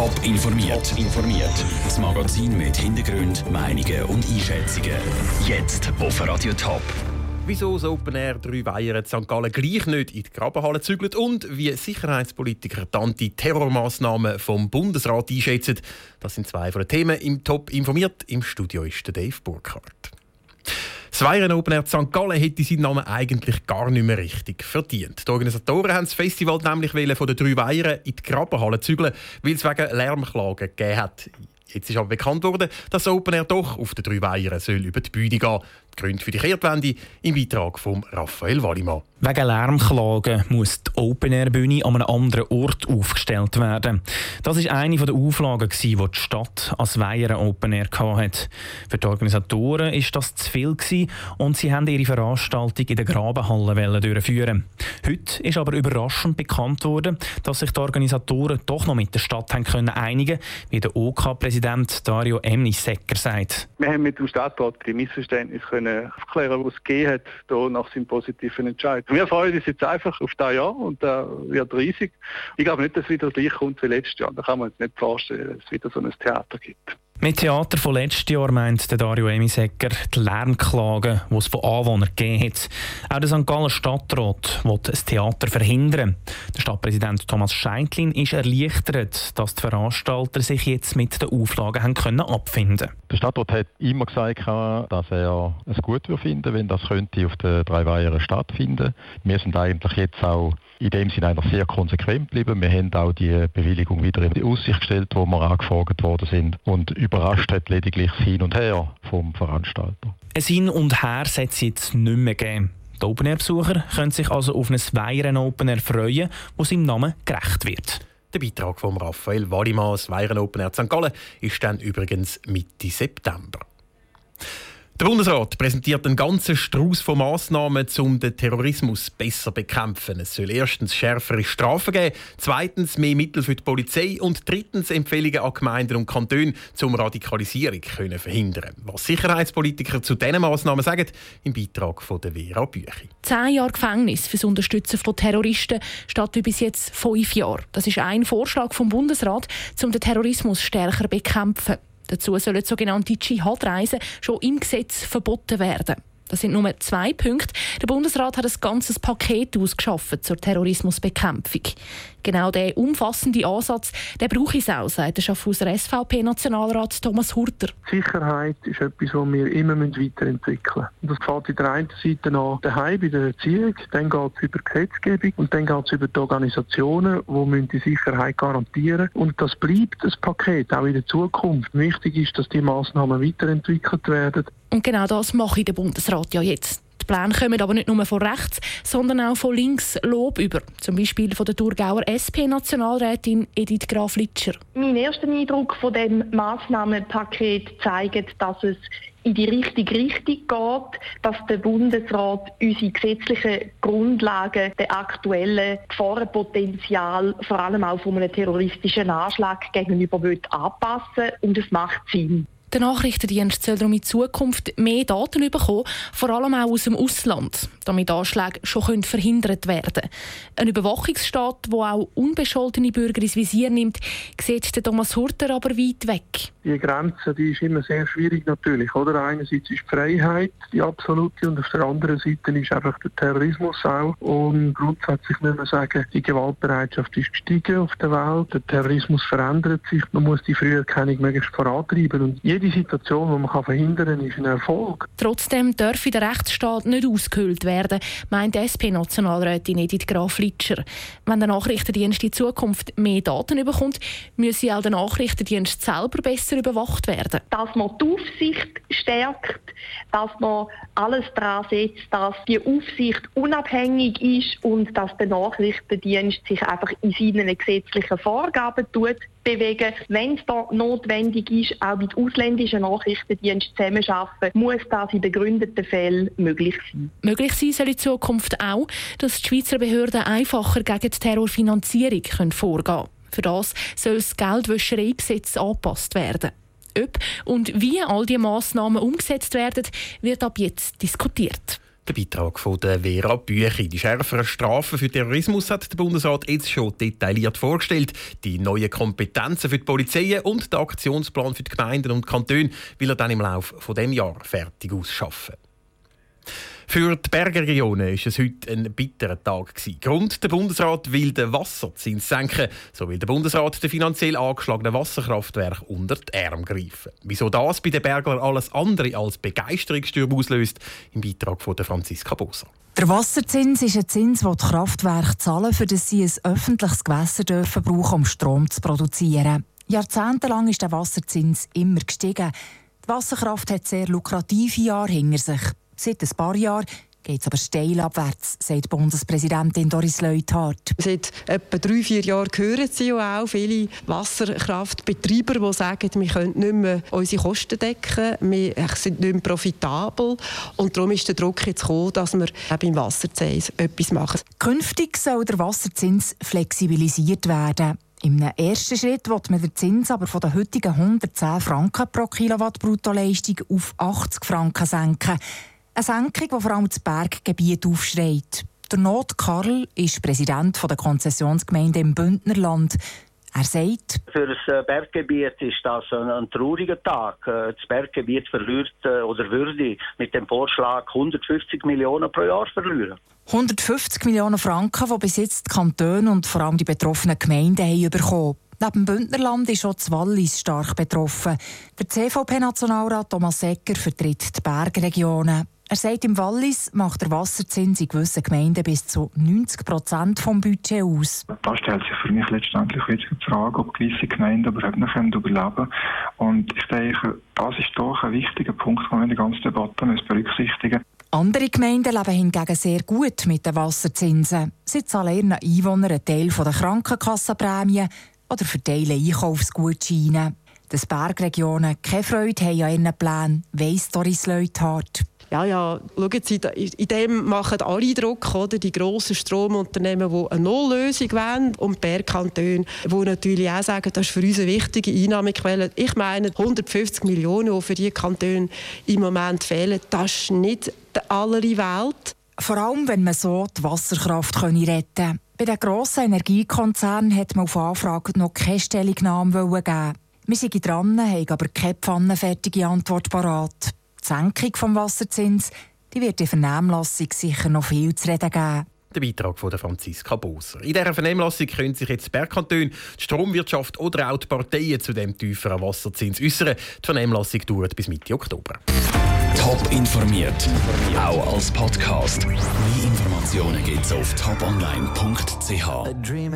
Top informiert. informiert. Das Magazin mit Hintergrund, Meinungen und Einschätzungen. Jetzt auf Radio Top. Wieso das Open Air 3 Weiher St. Gallen gleich nicht in die Grabenhalle zügelt und wie Sicherheitspolitiker die Anti-Terrormaßnahmen vom Bundesrat einschätzen, das sind zwei von den Themen im Top informiert. Im Studio ist der Dave Burkhardt. Das Weihren Open Air St. Gallen hätte seinen Namen eigentlich gar nicht mehr richtig verdient. Die Organisatoren haben das Festival nämlich von den drei Weihern in die Grabenhalle zügeln, weil es wegen Lärmklagen gegeben hat. Jetzt ist aber bekannt worden, dass Open Air doch auf den drei Weihern über die Bühne gehen soll. Die Gründe für die Kehrtwende im Beitrag von Raphael Wallimann. Wegen Lärmklagen muss die Open-Air-Bühne an einem anderen Ort aufgestellt werden. Das war eine der Auflagen, die die Stadt als Weiher Open Air hatte. Für die Organisatoren war das zu viel und sie wollten ihre Veranstaltung in der Grabenhalle durchführen. Heute ist aber überraschend bekannt worden, dass sich die Organisatoren doch noch mit der Stadt haben können einigen wie der OK-Präsident Dario Emnisecker sagt. Wir haben mit dem Stadtrat die Missverständnisse können aufklären, was es gegeben hat, hier nach seinem positiven Entscheid. Wir freuen uns jetzt einfach auf das Jahr und das wird riesig. Ich glaube nicht, dass es wieder gleich kommt wie letztes Jahr. Da kann man sich nicht vorstellen, dass es wieder so ein Theater gibt. Mit Theater von letztes Jahr meint der Dario Emisecker die Lärmklagen, die es von Anwohnern gegeben hat. Auch der St. Galler Stadtrat will ein Theater verhindern. Der Stadtpräsident Thomas Scheintlin ist erleichtert, dass die Veranstalter sich jetzt mit den Auflagen haben können abfinden. Der Stadtrat hat immer gesagt, dass er es gut finden wenn das könnte auf den drei stattfinden. Wir sind eigentlich jetzt auch in dem Sinne einfach sehr konsequent geblieben. Wir haben auch die Bewilligung wieder in die Aussicht gestellt, wo wir angefragt worden sind. Und überrascht hat lediglich das Hin und Her vom Veranstalter. Ein Hin und Her sollte es jetzt nicht mehr geben. Die Open-Air-Besucher können sich also auf ein Weihren Open-Air freuen, das seinem Namen gerecht wird. Der Beitrag von Raphael Wadimann, das Weihren Open-Air St. Gallen, ist dann übrigens Mitte September. Der Bundesrat präsentiert einen ganzen Strauß von Massnahmen, um den Terrorismus besser zu bekämpfen. Es soll erstens schärfere Strafen geben, zweitens mehr Mittel für die Polizei und drittens Empfehlungen an Gemeinden und Kantone, um Radikalisierung zu verhindern. Was Sicherheitspolitiker zu diesen Massnahmen sagen, im Beitrag von der Vera Büchi. Zehn Jahre Gefängnis für das Unterstützen von Terroristen statt wie bis jetzt fünf Jahre. Das ist ein Vorschlag vom Bundesrat, um den Terrorismus stärker zu bekämpfen. Dazu sollen sogenannte Dschihad-Reisen schon im Gesetz verboten werden. Das sind nur zwei Punkte. Der Bundesrat hat ein ganzes Paket ausgeschafft zur Terrorismusbekämpfung. Genau der umfassende Ansatz, der brauche ich auch, sagt der Schaffhauser SVP-Nationalrat Thomas Hurter. Sicherheit ist etwas, das wir immer weiterentwickeln müssen. Das gefällt in der einen Seite an daheim bei der Erziehung, dann geht es über Gesetzgebung und dann geht es über die Organisationen, die die Sicherheit garantieren müssen. Und das bleibt das Paket auch in der Zukunft. Wichtig ist, dass die Massnahmen weiterentwickelt werden. Und genau das mache ich der Bundesrat ja jetzt. Die Pläne kommen aber nicht nur von rechts, sondern auch von links Lob über. Zum Beispiel von der Thurgauer SP-Nationalrätin Edith Graf-Litscher. Mein erster Eindruck von dem Massnahmenpaket zeigt, dass es in die richtige Richtung geht, dass der Bundesrat unsere gesetzlichen Grundlagen, der aktuellen Gefahrenpotenzial, vor allem auch von einem terroristischen Anschlag gegenüber anpassen und es macht Sinn. Der Nachrichtendienst soll darum in Zukunft mehr Daten bekommen, vor allem auch aus dem Ausland, damit Anschläge schon verhindert werden können. Ein Überwachungsstaat, der auch unbescholtene Bürger ins Visier nimmt, sieht der Thomas Hurter aber weit weg. Die Grenze die ist immer sehr schwierig natürlich. Oder? Einerseits ist die Freiheit die absolute und auf der anderen Seite ist einfach der Terrorismus auch. Und grundsätzlich muss man sagen, die Gewaltbereitschaft ist gestiegen auf der Welt, der Terrorismus verändert sich, man muss die Früherkennung möglichst vorantreiben. Und jede Situation, die man verhindern kann, ist ein Erfolg. Trotzdem dürfe der Rechtsstaat nicht ausgehöhlt werden, meint SP-Nationalrätin Edith Graf-Litscher. Wenn der Nachrichtendienst in Zukunft mehr Daten bekommt, müsse auch der Nachrichtendienst selber besser überwacht werden. Dass man die Aufsicht stärkt, dass man alles daran setzt, dass die Aufsicht unabhängig ist und dass der Nachrichtendienst sich einfach in seinen gesetzlichen Vorgaben tut bewegen. Wenn es da notwendig ist, auch mit ausländischen Nachrichtendiensten zusammenarbeiten, muss das in begründeten Fällen möglich sein. Möglich sein soll in Zukunft auch, dass die Schweizer Behörden einfacher gegen die Terrorfinanzierung vorgehen können. Für das soll das Geldwäschereigesetz angepasst werden. Ob und wie all diese Massnahmen umgesetzt werden, wird ab jetzt diskutiert. Der Beitrag von der Vera Büchi. Die schärferen Strafen für Terrorismus hat der Bundesrat jetzt schon detailliert vorgestellt. Die neuen Kompetenzen für die Polizei und der Aktionsplan für die Gemeinden und Kantone will er dann im Laufe dieses Jahres fertig ausschaffen. Für die Bergerregionen war es heute ein bitterer Tag. Grund, der Bundesrat will den Wasserzins senken. So will der Bundesrat den finanziell angeschlagenen Wasserkraftwerk unter die Arme greifen. Wieso das bei den Berglern alles andere als Begeisterungsstürme auslöst, im Beitrag von Franziska Bosa. Der Wasserzins ist ein Zins, den die Kraftwerke zahlen, für das sie ein öffentliches Gewässer dürfen brauchen, um Strom zu produzieren. Jahrzehntelang ist der Wasserzins immer gestiegen. Die Wasserkraft hat sehr lukrative Jahre hinter sich. Seit ein paar Jahren geht es aber steil abwärts, sagt Bundespräsidentin Doris Leuthard. Seit etwa drei, vier Jahren hören Sie auch viele Wasserkraftbetreiber, die sagen, wir können nicht mehr unsere Kosten decken, wir sind nicht mehr profitabel und darum ist der Druck jetzt gekommen, dass wir beim Wasserzins etwas machen. Künftig soll der Wasserzins flexibilisiert werden. Im ersten Schritt wird man den Zins aber von den heutigen 110 Franken pro Kilowatt Bruttoleistung auf 80 Franken senken. Eine Senkung, die vor allem das Berggebiet aufschreit. Der Not Karl ist Präsident der Konzessionsgemeinde im Bündnerland. Er sagt, Für das äh, Berggebiet ist das ein, ein trauriger Tag. Äh, das Berggebiet verliert äh, oder würde mit dem Vorschlag 150 Millionen pro Jahr verlieren. 150 Millionen Franken, die bis jetzt die Kantone und vor allem die betroffenen Gemeinden haben bekommen. Neben dem Bündnerland ist auch das Wallis stark betroffen. Der CVP-Nationalrat Thomas Ecker vertritt die Bergregionen. Er sagt, im Wallis macht der Wasserzins in gewissen Gemeinden bis zu 90 Prozent vom Budget aus. Da stellt sich für mich letztendlich jetzt die Frage, ob gewisse Gemeinden überhaupt noch überleben können. Und ich denke, das ist doch ein wichtiger Punkt, den wir in der ganzen Debatte berücksichtigen müssen. Andere Gemeinden leben hingegen sehr gut mit den Wasserzinsen. Sie zahlen ihren Einwohnern einen Teil der Krankenkassenprämien oder verteilen Einkaufsgutscheine. Dass Bergregionen keine Freude haben an ihren Plänen, weiss Doris Leuthard ja, ja, schauen Sie, in dem machen alle Druck, oder? die grossen Stromunternehmen, die eine Nulllösung wollen und die Bergkantone, die natürlich auch sagen, das ist für uns eine wichtige Einnahmequelle. Ich meine, 150 Millionen, die für diese Kantone im Moment fehlen, das ist nicht die aller Welt. Vor allem, wenn man so die Wasserkraft retten könnte. Bei den grossen Energiekonzernen hat man auf Anfrage noch keine Stellungnahme geben. Wir sind dran, haben aber keine pfannenfertige Antwort parat. Die Senkung des Wasserzins die wird in Vernehmlassung sicher noch viel zu reden geben. Der Beitrag von Franziska Boser. In dieser Vernehmlassung können sich jetzt die Bergkantone, die Stromwirtschaft oder auch die Parteien zu dem tieferen Wasserzins äußern. Die Vernehmlassung dauert bis Mitte Oktober. Top informiert, auch als Podcast. Mehr Informationen gibt es auf toponline.ch.